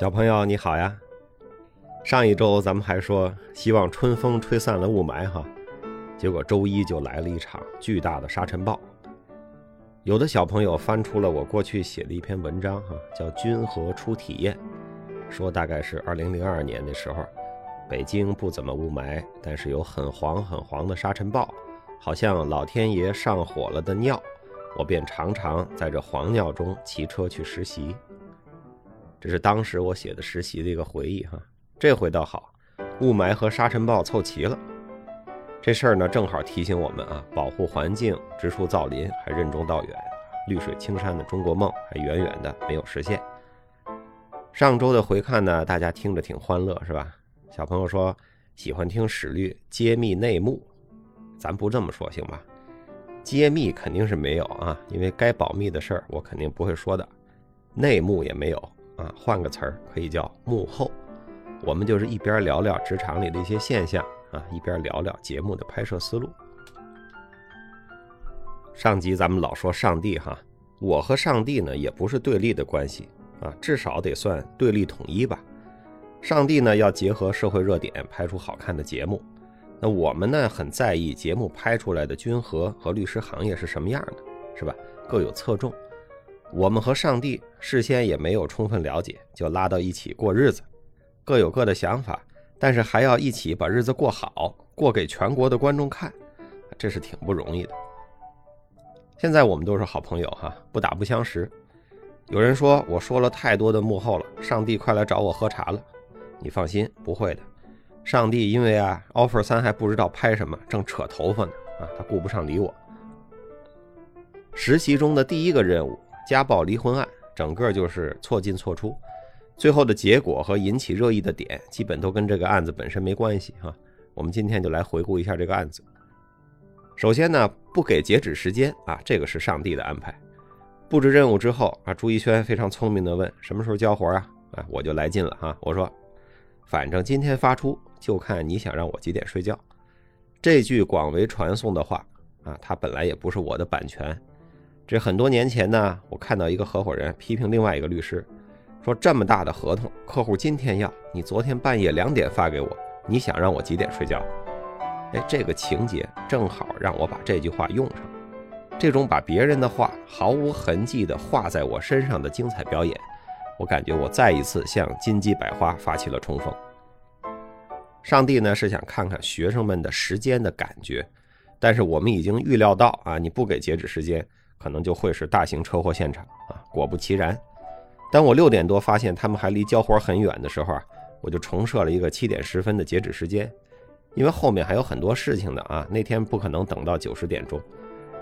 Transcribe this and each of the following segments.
小朋友你好呀！上一周咱们还说希望春风吹散了雾霾哈，结果周一就来了一场巨大的沙尘暴。有的小朋友翻出了我过去写的一篇文章哈，叫《君和初体验》，说大概是二零零二年的时候，北京不怎么雾霾，但是有很黄很黄的沙尘暴，好像老天爷上火了的尿，我便常常在这黄尿中骑车去实习。这是当时我写的实习的一个回忆哈。这回倒好，雾霾和沙尘暴凑齐了。这事儿呢，正好提醒我们啊，保护环境、植树造林还任重道远，绿水青山的中国梦还远远的没有实现。上周的回看呢，大家听着挺欢乐是吧？小朋友说喜欢听史律揭秘内幕，咱不这么说行吧？揭秘肯定是没有啊，因为该保密的事儿我肯定不会说的，内幕也没有。啊，换个词儿可以叫幕后。我们就是一边聊聊职场里的一些现象啊，一边聊聊节目的拍摄思路。上集咱们老说上帝哈，我和上帝呢也不是对立的关系啊，至少得算对立统一吧。上帝呢要结合社会热点拍出好看的节目，那我们呢很在意节目拍出来的君和和律师行业是什么样的，是吧？各有侧重。我们和上帝事先也没有充分了解，就拉到一起过日子，各有各的想法，但是还要一起把日子过好，过给全国的观众看，这是挺不容易的。现在我们都是好朋友哈，不打不相识。有人说我说了太多的幕后了，上帝快来找我喝茶了。你放心，不会的。上帝因为啊，offer 三还不知道拍什么，正扯头发呢啊，他顾不上理我。实习中的第一个任务。家暴离婚案，整个就是错进错出，最后的结果和引起热议的点，基本都跟这个案子本身没关系哈。我们今天就来回顾一下这个案子。首先呢，不给截止时间啊，这个是上帝的安排。布置任务之后啊，朱一轩非常聪明的问：“什么时候交活啊？”啊，我就来劲了哈，我说：“反正今天发出，就看你想让我几点睡觉。”这句广为传颂的话啊，它本来也不是我的版权。这很多年前呢，我看到一个合伙人批评另外一个律师，说这么大的合同，客户今天要你昨天半夜两点发给我，你想让我几点睡觉？哎，这个情节正好让我把这句话用上。这种把别人的话毫无痕迹地画在我身上的精彩表演，我感觉我再一次向金鸡百花发起了冲锋。上帝呢是想看看学生们的时间的感觉，但是我们已经预料到啊，你不给截止时间。可能就会是大型车祸现场啊！果不其然，当我六点多发现他们还离交活很远的时候啊，我就重设了一个七点十分的截止时间，因为后面还有很多事情的啊，那天不可能等到九十点钟，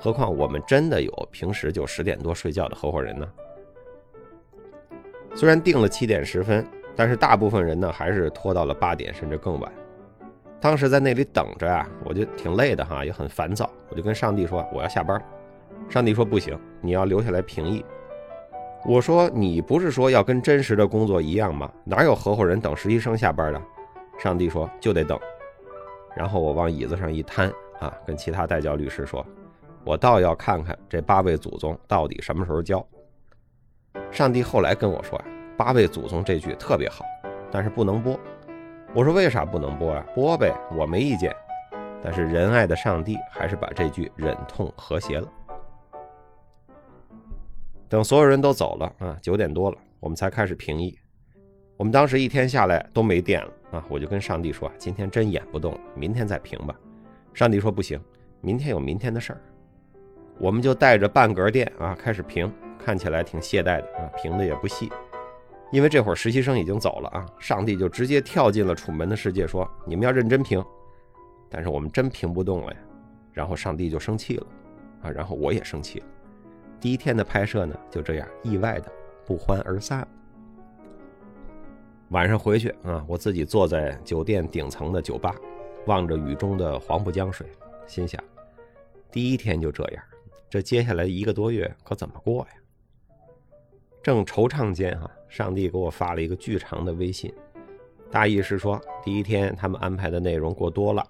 何况我们真的有平时就十点多睡觉的合伙人呢。虽然定了七点十分，但是大部分人呢还是拖到了八点甚至更晚。当时在那里等着啊，我就挺累的哈，也很烦躁，我就跟上帝说我要下班。上帝说：“不行，你要留下来评议。”我说：“你不是说要跟真实的工作一样吗？哪有合伙人等实习生下班的？”上帝说：“就得等。”然后我往椅子上一瘫，啊，跟其他代教律师说：“我倒要看看这八位祖宗到底什么时候交。”上帝后来跟我说：“呀，八位祖宗这句特别好，但是不能播。”我说：“为啥不能播啊？播呗，我没意见。”但是仁爱的上帝还是把这句忍痛和谐了。等所有人都走了啊，九点多了，我们才开始评议。我们当时一天下来都没电了啊，我就跟上帝说：“今天真演不动了，明天再评吧。”上帝说：“不行，明天有明天的事儿。”我们就带着半格电啊开始评，看起来挺懈怠的啊，评的也不细，因为这会儿实习生已经走了啊。上帝就直接跳进了楚门的世界，说：“你们要认真评。”但是我们真评不动了呀，然后上帝就生气了啊，然后我也生气了。第一天的拍摄呢，就这样意外的不欢而散。晚上回去啊，我自己坐在酒店顶层的酒吧，望着雨中的黄浦江水，心想：第一天就这样，这接下来一个多月可怎么过呀？正惆怅间，哈，上帝给我发了一个巨长的微信，大意是说，第一天他们安排的内容过多了，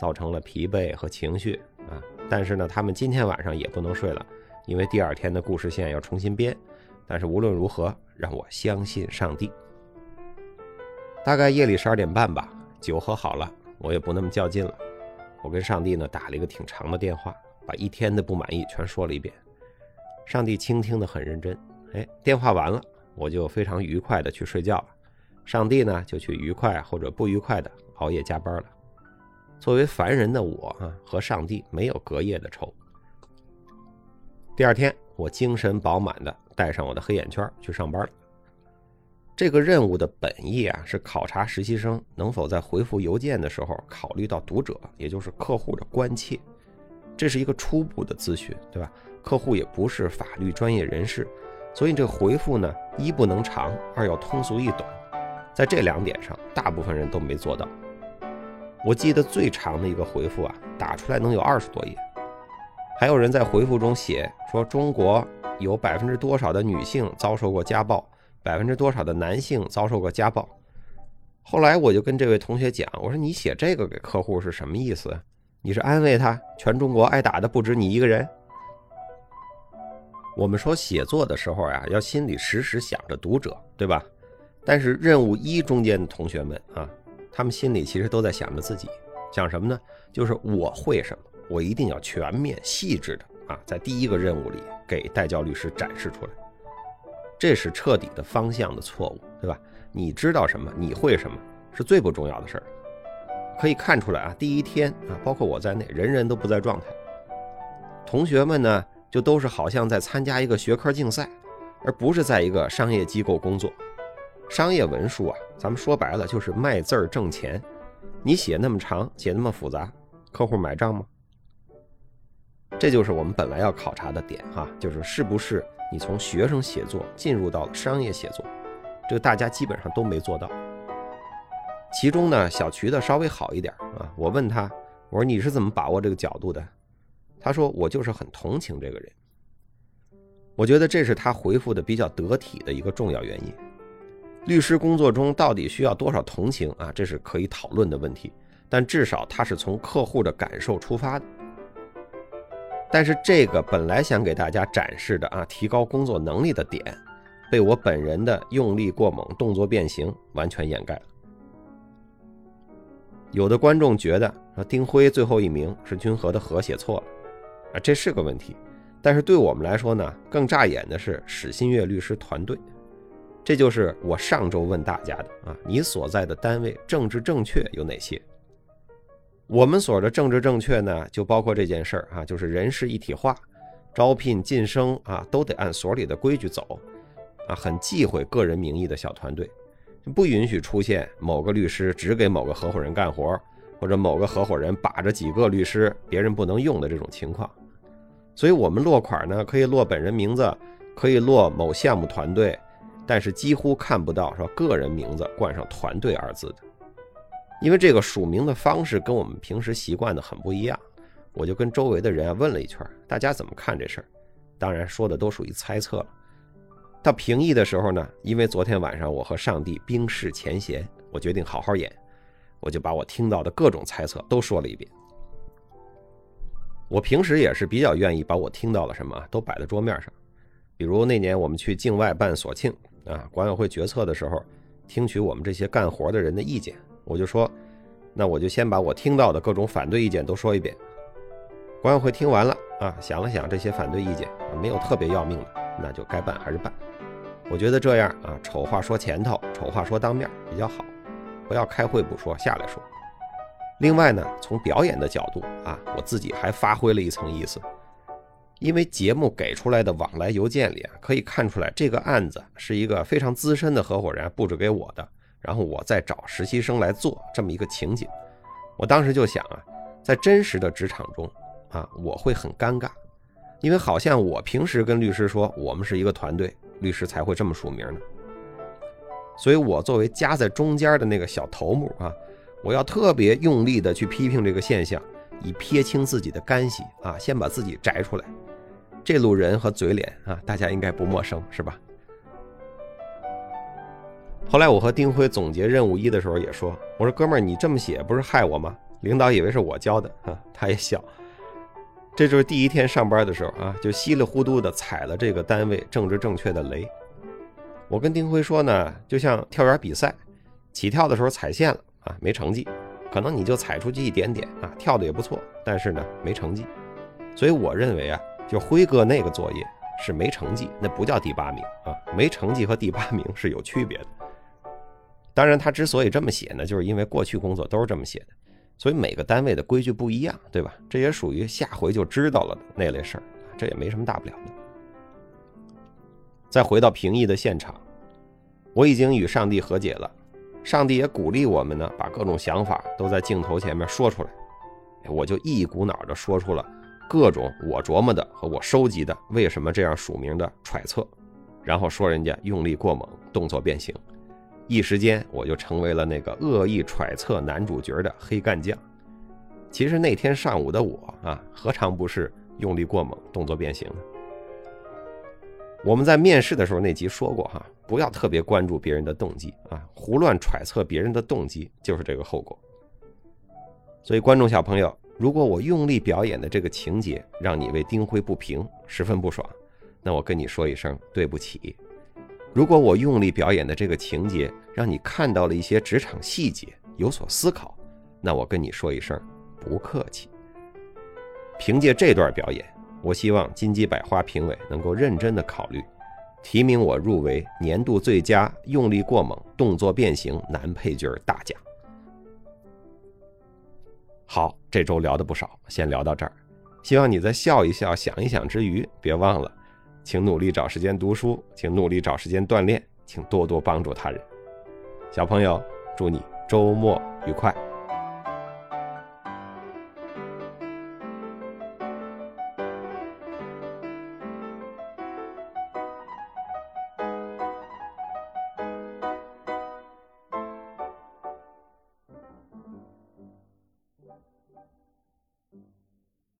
造成了疲惫和情绪啊，但是呢，他们今天晚上也不能睡了。因为第二天的故事线要重新编，但是无论如何，让我相信上帝。大概夜里十二点半吧，酒喝好了，我也不那么较劲了。我跟上帝呢打了一个挺长的电话，把一天的不满意全说了一遍。上帝倾听的很认真。哎，电话完了，我就非常愉快的去睡觉了。上帝呢就去愉快或者不愉快的熬夜加班了。作为凡人的我啊，和上帝没有隔夜的仇。第二天，我精神饱满的带上我的黑眼圈去上班了。这个任务的本意啊，是考察实习生能否在回复邮件的时候考虑到读者，也就是客户的关切。这是一个初步的咨询，对吧？客户也不是法律专业人士，所以这个回复呢，一不能长，二要通俗易懂。在这两点上，大部分人都没做到。我记得最长的一个回复啊，打出来能有二十多页。还有人在回复中写说，中国有百分之多少的女性遭受过家暴？百分之多少的男性遭受过家暴？后来我就跟这位同学讲，我说你写这个给客户是什么意思？你是安慰他，全中国挨打的不止你一个人？我们说写作的时候呀，要心里时时想着读者，对吧？但是任务一中间的同学们啊，他们心里其实都在想着自己，想什么呢？就是我会什么，我一定要全面细致的啊，在第一个任务里给代教律师展示出来。这是彻底的方向的错误，对吧？你知道什么，你会什么，是最不重要的事儿。可以看出来啊，第一天啊，包括我在内，人人都不在状态。同学们呢，就都是好像在参加一个学科竞赛，而不是在一个商业机构工作。商业文书啊，咱们说白了就是卖字儿挣钱。你写那么长，写那么复杂，客户买账吗？这就是我们本来要考察的点哈，就是是不是。你从学生写作进入到了商业写作，这个大家基本上都没做到。其中呢，小渠的稍微好一点啊。我问他，我说你是怎么把握这个角度的？他说我就是很同情这个人。我觉得这是他回复的比较得体的一个重要原因。律师工作中到底需要多少同情啊？这是可以讨论的问题。但至少他是从客户的感受出发的。但是这个本来想给大家展示的啊，提高工作能力的点，被我本人的用力过猛、动作变形完全掩盖了。有的观众觉得啊，丁辉最后一名是君和的和写错了，啊，这是个问题。但是对我们来说呢，更扎眼的是史新月律师团队。这就是我上周问大家的啊，你所在的单位政治正确有哪些？我们所的政治正确呢，就包括这件事儿啊，就是人事一体化，招聘晋升啊，都得按所里的规矩走，啊，很忌讳个人名义的小团队，不允许出现某个律师只给某个合伙人干活，或者某个合伙人把着几个律师，别人不能用的这种情况。所以，我们落款呢，可以落本人名字，可以落某项目团队，但是几乎看不到说个人名字冠上团队二字的。因为这个署名的方式跟我们平时习惯的很不一样，我就跟周围的人啊问了一圈，大家怎么看这事儿？当然说的都属于猜测了。到评议的时候呢，因为昨天晚上我和上帝冰释前嫌，我决定好好演，我就把我听到的各种猜测都说了一遍。我平时也是比较愿意把我听到了什么都摆在桌面上，比如那年我们去境外办所庆啊，管委会决策的时候，听取我们这些干活的人的意见。我就说，那我就先把我听到的各种反对意见都说一遍。管委会听完了啊，想了想这些反对意见啊，没有特别要命的，那就该办还是办。我觉得这样啊，丑话说前头，丑话说当面比较好，不要开会不说，下来说。另外呢，从表演的角度啊，我自己还发挥了一层意思，因为节目给出来的往来邮件里啊，可以看出来这个案子是一个非常资深的合伙人布置给我的。然后我再找实习生来做这么一个情景，我当时就想啊，在真实的职场中啊，我会很尴尬，因为好像我平时跟律师说我们是一个团队，律师才会这么署名呢。所以我作为夹在中间的那个小头目啊，我要特别用力的去批评这个现象，以撇清自己的干系啊，先把自己摘出来。这路人和嘴脸啊，大家应该不陌生是吧？后来我和丁辉总结任务一的时候也说：“我说哥们儿，你这么写不是害我吗？领导以为是我教的，啊，他也笑。这就是第一天上班的时候啊，就稀里糊涂的踩了这个单位政治正确的雷。我跟丁辉说呢，就像跳远比赛，起跳的时候踩线了啊，没成绩，可能你就踩出去一点点啊，跳的也不错，但是呢没成绩。所以我认为啊，就辉哥那个作业是没成绩，那不叫第八名啊，没成绩和第八名是有区别的。当然，他之所以这么写呢，就是因为过去工作都是这么写的，所以每个单位的规矩不一样，对吧？这也属于下回就知道了的那类事儿，这也没什么大不了的。再回到评议的现场，我已经与上帝和解了，上帝也鼓励我们呢，把各种想法都在镜头前面说出来。我就一股脑的说出了各种我琢磨的和我收集的为什么这样署名的揣测，然后说人家用力过猛，动作变形，一时间我就成为了那个恶意揣测男主角的黑干将。其实那天上午的我啊，何尝不是用力过猛，动作变形呢？我们在面试的时候那集说过哈，不要特别关注别人的动机啊，胡乱揣测别人的动机就是这个后果。所以，观众小朋友，如果我用力表演的这个情节让你为丁辉不平，十分不爽，那我跟你说一声对不起。如果我用力表演的这个情节让你看到了一些职场细节，有所思考，那我跟你说一声不客气。凭借这段表演。我希望金鸡百花评委能够认真的考虑，提名我入围年度最佳用力过猛、动作变形男配角大奖。好，这周聊的不少，先聊到这儿。希望你在笑一笑、想一想之余，别忘了，请努力找时间读书，请努力找时间锻炼，请多多帮助他人。小朋友，祝你周末愉快。